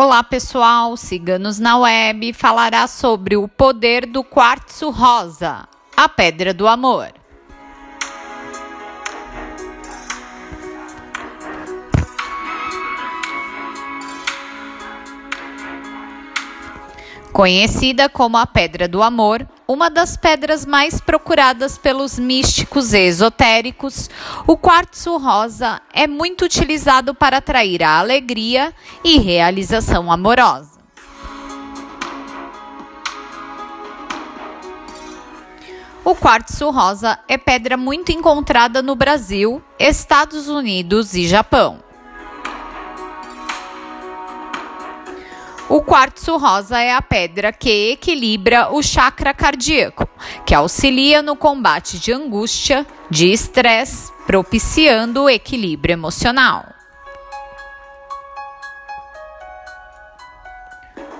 Olá pessoal, Ciganos na Web falará sobre o poder do quartzo rosa, a pedra do amor. Conhecida como a Pedra do Amor, uma das pedras mais procuradas pelos místicos esotéricos, o quartzo rosa é muito utilizado para atrair a alegria e realização amorosa. O quartzo rosa é pedra muito encontrada no Brasil, Estados Unidos e Japão. O quartzo rosa é a pedra que equilibra o chakra cardíaco, que auxilia no combate de angústia, de estresse, propiciando o equilíbrio emocional.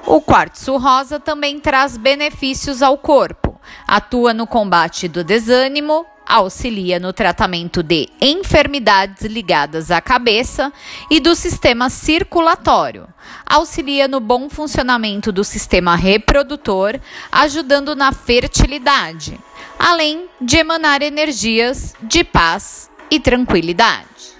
O quartzo rosa também traz benefícios ao corpo. Atua no combate do desânimo, auxilia no tratamento de enfermidades ligadas à cabeça e do sistema circulatório. Auxilia no bom funcionamento do sistema reprodutor, ajudando na fertilidade, além de emanar energias de paz e tranquilidade.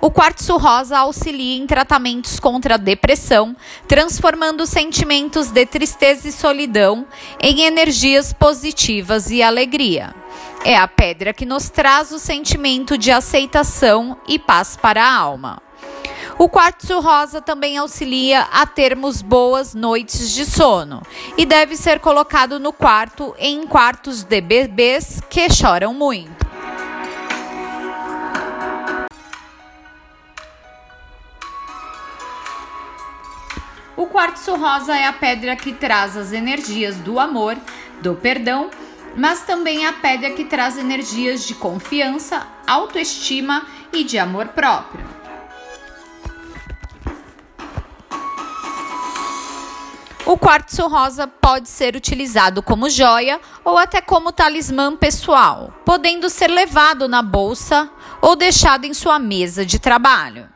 O quartzo rosa auxilia em tratamentos contra a depressão, transformando sentimentos de tristeza e solidão em energias positivas e alegria. É a pedra que nos traz o sentimento de aceitação e paz para a alma. O quartzo rosa também auxilia a termos boas noites de sono e deve ser colocado no quarto em quartos de bebês que choram muito. O quartzo rosa é a pedra que traz as energias do amor, do perdão, mas também a pedra que traz energias de confiança, autoestima e de amor próprio. O quartzo rosa pode ser utilizado como joia ou até como talismã pessoal, podendo ser levado na bolsa ou deixado em sua mesa de trabalho.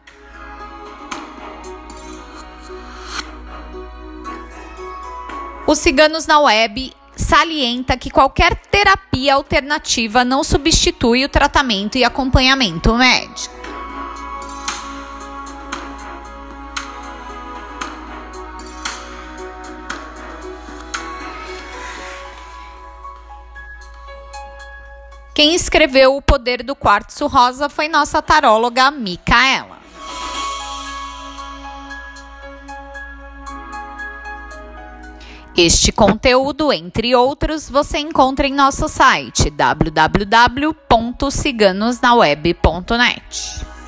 Os Ciganos na Web salienta que qualquer terapia alternativa não substitui o tratamento e acompanhamento médico. Quem escreveu O Poder do Quartzo Rosa foi nossa taróloga Micaela. Este conteúdo, entre outros, você encontra em nosso site www.ciganosnaweb.net.